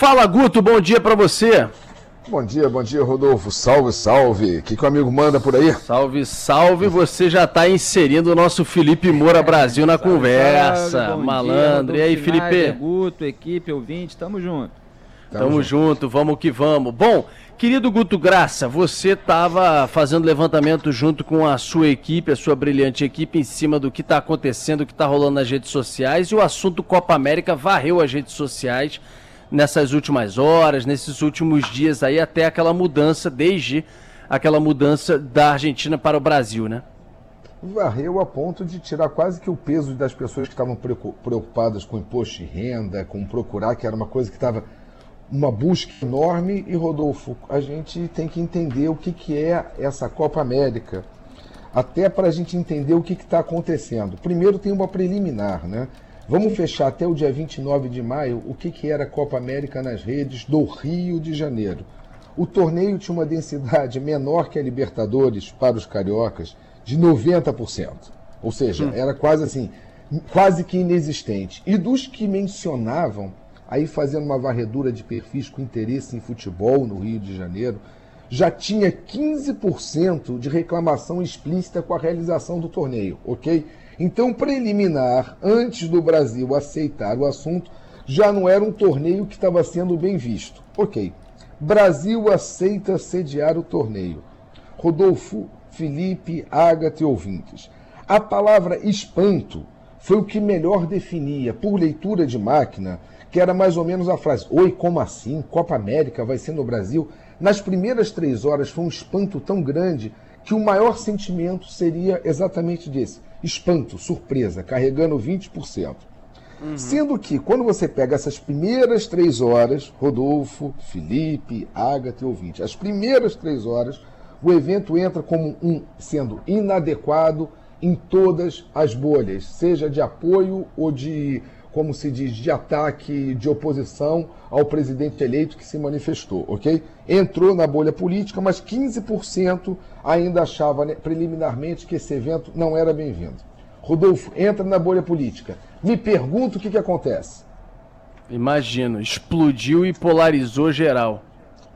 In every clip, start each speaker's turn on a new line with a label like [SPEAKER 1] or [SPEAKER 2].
[SPEAKER 1] Fala Guto, bom dia para você.
[SPEAKER 2] Bom dia, bom dia, Rodolfo. Salve, salve. O que, que o amigo manda por aí?
[SPEAKER 1] Salve, salve. Você já está inserindo o nosso Felipe Moura Brasil na salve, conversa. Salve, Malandro. Dia, e aí, Felipe?
[SPEAKER 3] Guto, equipe, ouvinte, tamo junto.
[SPEAKER 1] Tamo, tamo junto. junto, vamos que vamos. Bom, querido Guto Graça, você estava fazendo levantamento junto com a sua equipe, a sua brilhante equipe, em cima do que está acontecendo, o que está rolando nas redes sociais. E o assunto Copa América varreu as redes sociais nessas últimas horas, nesses últimos dias aí, até aquela mudança, desde aquela mudança da Argentina para o Brasil, né?
[SPEAKER 2] Varreu a ponto de tirar quase que o peso das pessoas que estavam preocupadas com imposto de renda, com procurar, que era uma coisa que estava uma busca enorme. E, Rodolfo, a gente tem que entender o que, que é essa Copa América, até para a gente entender o que está acontecendo. Primeiro tem uma preliminar, né? Vamos fechar até o dia 29 de maio o que, que era a Copa América nas redes do Rio de Janeiro. O torneio tinha uma densidade menor que a Libertadores para os cariocas de 90%. Ou seja, hum. era quase assim, quase que inexistente. E dos que mencionavam, aí fazendo uma varredura de perfis com interesse em futebol no Rio de Janeiro, já tinha 15% de reclamação explícita com a realização do torneio, ok? Então, preliminar, antes do Brasil aceitar o assunto, já não era um torneio que estava sendo bem visto. Ok. Brasil aceita sediar o torneio. Rodolfo, Felipe, Ágata e ouvintes. A palavra espanto foi o que melhor definia, por leitura de máquina, que era mais ou menos a frase: Oi, como assim? Copa América vai ser no Brasil? Nas primeiras três horas foi um espanto tão grande que o maior sentimento seria exatamente desse espanto, surpresa, carregando 20%. Uhum. Sendo que, quando você pega essas primeiras três horas, Rodolfo, Felipe, Agatha e ouvinte, as primeiras três horas, o evento entra como um sendo inadequado em todas as bolhas, seja de apoio ou de como se diz, de ataque, de oposição ao presidente eleito que se manifestou, ok? Entrou na bolha política, mas 15% ainda achava né, preliminarmente que esse evento não era bem-vindo. Rodolfo, entra na bolha política. Me pergunto o que, que acontece.
[SPEAKER 1] Imagino, explodiu e polarizou geral.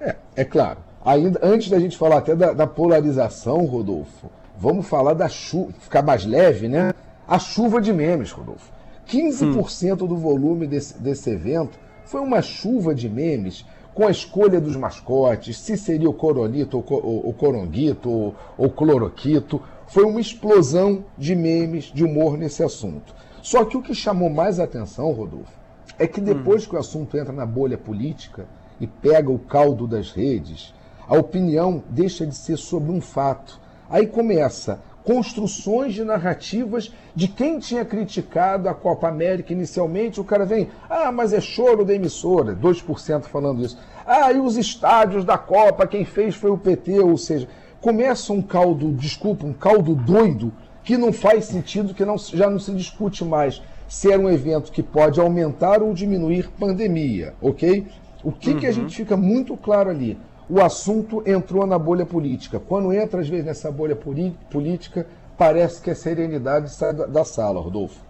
[SPEAKER 2] É, é claro. Ainda, antes da gente falar até da, da polarização, Rodolfo, vamos falar da chuva, ficar mais leve, né? A chuva de memes, Rodolfo. 15% hum. do volume desse, desse evento foi uma chuva de memes com a escolha dos mascotes, se seria o Coronito, ou o Coronguito, ou o Cloroquito. Foi uma explosão de memes, de humor nesse assunto. Só que o que chamou mais atenção, Rodolfo, é que depois hum. que o assunto entra na bolha política e pega o caldo das redes, a opinião deixa de ser sobre um fato. Aí começa construções de narrativas de quem tinha criticado a Copa América inicialmente. O cara vem, ah, mas é choro da emissora, 2% falando isso. Ah, e os estádios da Copa, quem fez foi o PT, ou seja, começa um caldo, desculpa, um caldo doido que não faz sentido, que não, já não se discute mais se era um evento que pode aumentar ou diminuir pandemia, ok? O que, uhum. que a uhum. gente fica muito claro ali? O assunto entrou na bolha política. Quando entra, às vezes, nessa bolha política, parece que a serenidade sai da sala, Rodolfo.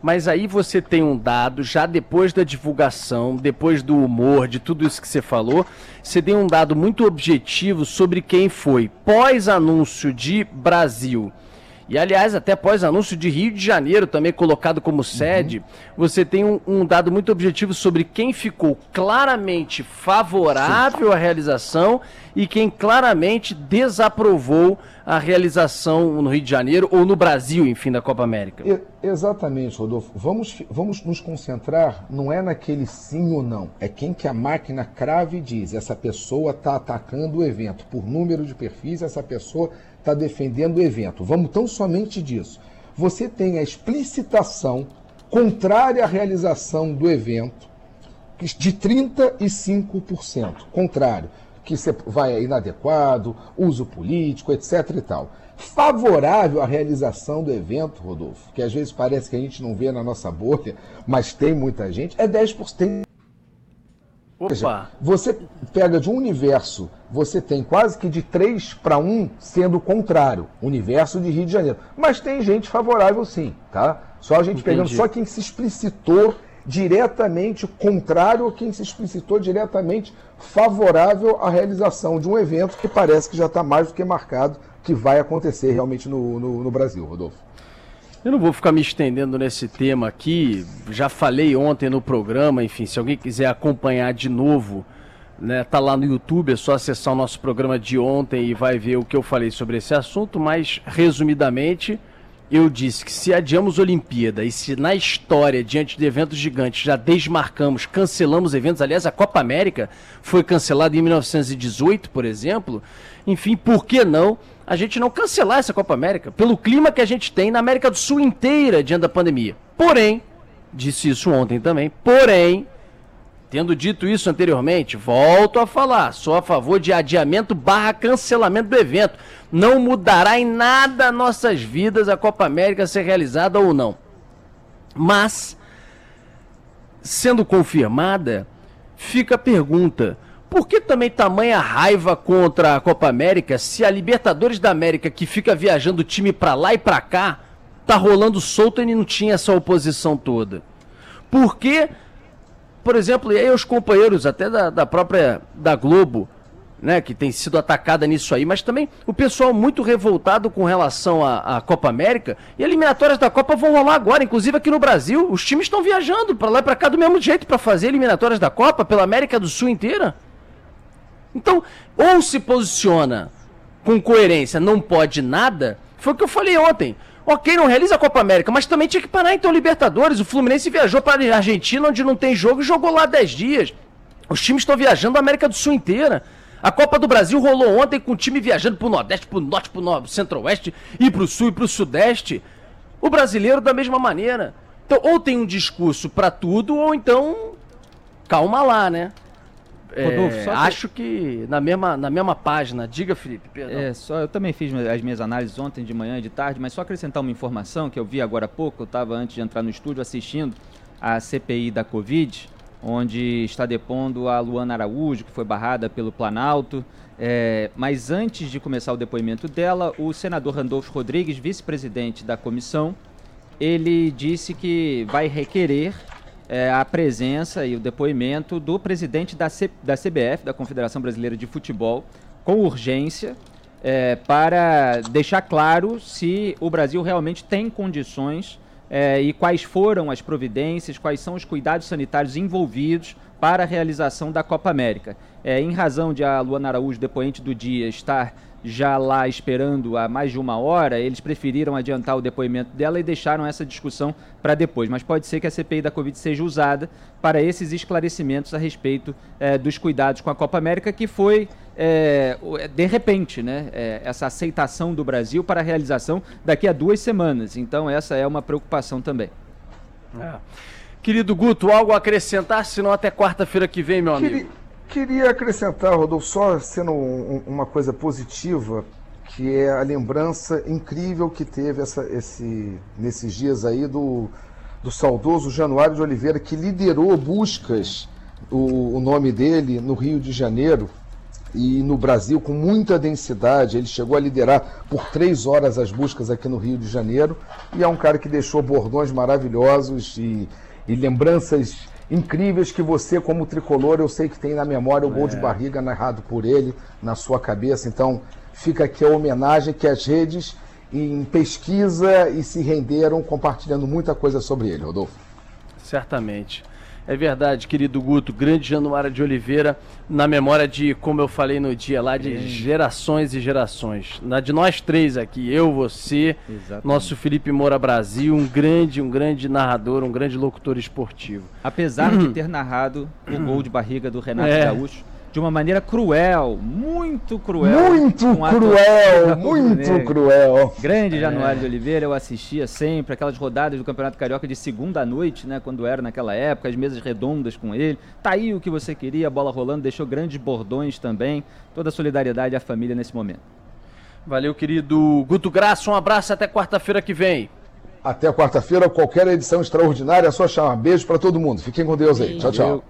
[SPEAKER 1] Mas aí você tem um dado, já depois da divulgação, depois do humor, de tudo isso que você falou, você tem um dado muito objetivo sobre quem foi. Pós-anúncio de Brasil e aliás, até após anúncio de Rio de Janeiro, também colocado como sede, uhum. você tem um, um, dado muito objetivo sobre quem ficou claramente favorável Sim. à realização e quem claramente desaprovou a realização no Rio de Janeiro ou no Brasil, enfim, da Copa América.
[SPEAKER 2] E, exatamente, Rodolfo. Vamos, vamos nos concentrar, não é naquele sim ou não, é quem que a máquina crave diz, essa pessoa está atacando o evento. Por número de perfis, essa pessoa está defendendo o evento. Vamos tão somente disso. Você tem a explicitação contrária à realização do evento de 35%. Contrário, que você vai inadequado, uso político, etc. e tal. Favorável à realização do evento, Rodolfo, que às vezes parece que a gente não vê na nossa bolha, mas tem muita gente, é 10%. Opa. Seja, você pega de um universo, você tem quase que de 3 para 1 sendo o contrário, universo de Rio de Janeiro. Mas tem gente favorável sim, tá? Só a gente Entendi. pegando só quem se explicitou diretamente contrário a quem se explicitou diretamente favorável à realização de um evento que parece que já está mais do que marcado que vai acontecer realmente no, no, no Brasil, Rodolfo.
[SPEAKER 1] Eu não vou ficar me estendendo nesse tema aqui, já falei ontem no programa, enfim, se alguém quiser acompanhar de novo, né, tá lá no YouTube, é só acessar o nosso programa de ontem e vai ver o que eu falei sobre esse assunto, mas resumidamente, eu disse que se adiamos Olimpíada e se na história, diante de eventos gigantes, já desmarcamos, cancelamos eventos, aliás, a Copa América foi cancelada em 1918, por exemplo, enfim, por que não a gente não cancelar essa Copa América, pelo clima que a gente tem na América do Sul inteira diante da pandemia. Porém, disse isso ontem também, porém, tendo dito isso anteriormente, volto a falar, sou a favor de adiamento barra cancelamento do evento. Não mudará em nada nossas vidas a Copa América ser realizada ou não. Mas, sendo confirmada, fica a pergunta por que também tamanha raiva contra a Copa América se a Libertadores da América, que fica viajando o time pra lá e pra cá, tá rolando solto e não tinha essa oposição toda? Por que, por exemplo, e aí os companheiros até da, da própria da Globo, né, que tem sido atacada nisso aí, mas também o pessoal muito revoltado com relação à, à, Copa América. E eliminatórias da Copa vão rolar agora, inclusive aqui no Brasil. Os times estão viajando para lá e para cá do mesmo jeito para fazer eliminatórias da Copa pela América do Sul inteira. Então, ou se posiciona com coerência, não pode nada, foi o que eu falei ontem. Ok, não realiza a Copa América, mas também tinha que parar então Libertadores. O Fluminense viajou para a Argentina, onde não tem jogo, e jogou lá 10 dias. Os times estão viajando a América do Sul inteira. A Copa do Brasil rolou ontem com o time viajando para o Nordeste, para o Norte, para o Centro-Oeste, e o Sul e para o Sudeste. O brasileiro da mesma maneira. Então, ou tem um discurso para tudo, ou então calma lá, né? Rodolfo, é, acho que na mesma, na mesma página. Diga, Felipe,
[SPEAKER 3] perdão. É, só, eu também fiz as minhas análises ontem de manhã e de tarde, mas só acrescentar uma informação que eu vi agora há pouco, eu estava antes de entrar no estúdio assistindo a CPI da Covid, onde está depondo a Luana Araújo, que foi barrada pelo Planalto. É, mas antes de começar o depoimento dela, o senador Randolfo Rodrigues, vice-presidente da comissão, ele disse que vai requerer é, a presença e o depoimento do presidente da, C, da CBF, da Confederação Brasileira de Futebol, com urgência, é, para deixar claro se o Brasil realmente tem condições é, e quais foram as providências, quais são os cuidados sanitários envolvidos para a realização da Copa América. É, em razão de a Luana Araújo, depoente do dia, estar já lá esperando há mais de uma hora, eles preferiram adiantar o depoimento dela e deixaram essa discussão para depois. Mas pode ser que a CPI da Covid seja usada para esses esclarecimentos a respeito é, dos cuidados com a Copa América, que foi, é, de repente, né, é, essa aceitação do Brasil para a realização daqui a duas semanas. Então, essa é uma preocupação também.
[SPEAKER 1] É. Querido Guto, algo a acrescentar, senão até quarta-feira que vem, meu amigo.
[SPEAKER 2] Queria acrescentar, Rodolfo, só sendo um, uma coisa positiva, que é a lembrança incrível que teve essa, esse, nesses dias aí do, do saudoso Januário de Oliveira, que liderou buscas, o, o nome dele, no Rio de Janeiro e no Brasil com muita densidade. Ele chegou a liderar por três horas as buscas aqui no Rio de Janeiro e é um cara que deixou bordões maravilhosos e, e lembranças incríveis que você, como tricolor, eu sei que tem na memória o gol é. de barriga narrado por ele na sua cabeça. Então, fica aqui a homenagem que as redes em pesquisa e se renderam compartilhando muita coisa sobre ele, Rodolfo.
[SPEAKER 1] Certamente. É verdade, querido Guto, grande Januário de Oliveira, na memória de, como eu falei no dia lá, de gerações e gerações. Na de nós três aqui, eu, você, Exatamente. nosso Felipe Moura Brasil, um grande, um grande narrador, um grande locutor esportivo.
[SPEAKER 3] Apesar de ter narrado o gol de barriga do Renato é. Gaúcho, de uma maneira cruel, muito cruel.
[SPEAKER 2] Muito cruel, muito cruel.
[SPEAKER 3] Grande é. Januário de Oliveira, eu assistia sempre aquelas rodadas do Campeonato Carioca de segunda noite, né, quando era naquela época, as mesas redondas com ele. Tá aí o que você queria, a bola rolando, deixou grandes bordões também. Toda a solidariedade à família nesse momento.
[SPEAKER 1] Valeu, querido Guto Graça, um abraço até quarta-feira que vem.
[SPEAKER 2] Até quarta-feira, qualquer edição extraordinária, é só chamar. Beijo para todo mundo. Fiquem com Deus aí. Tchau, tchau.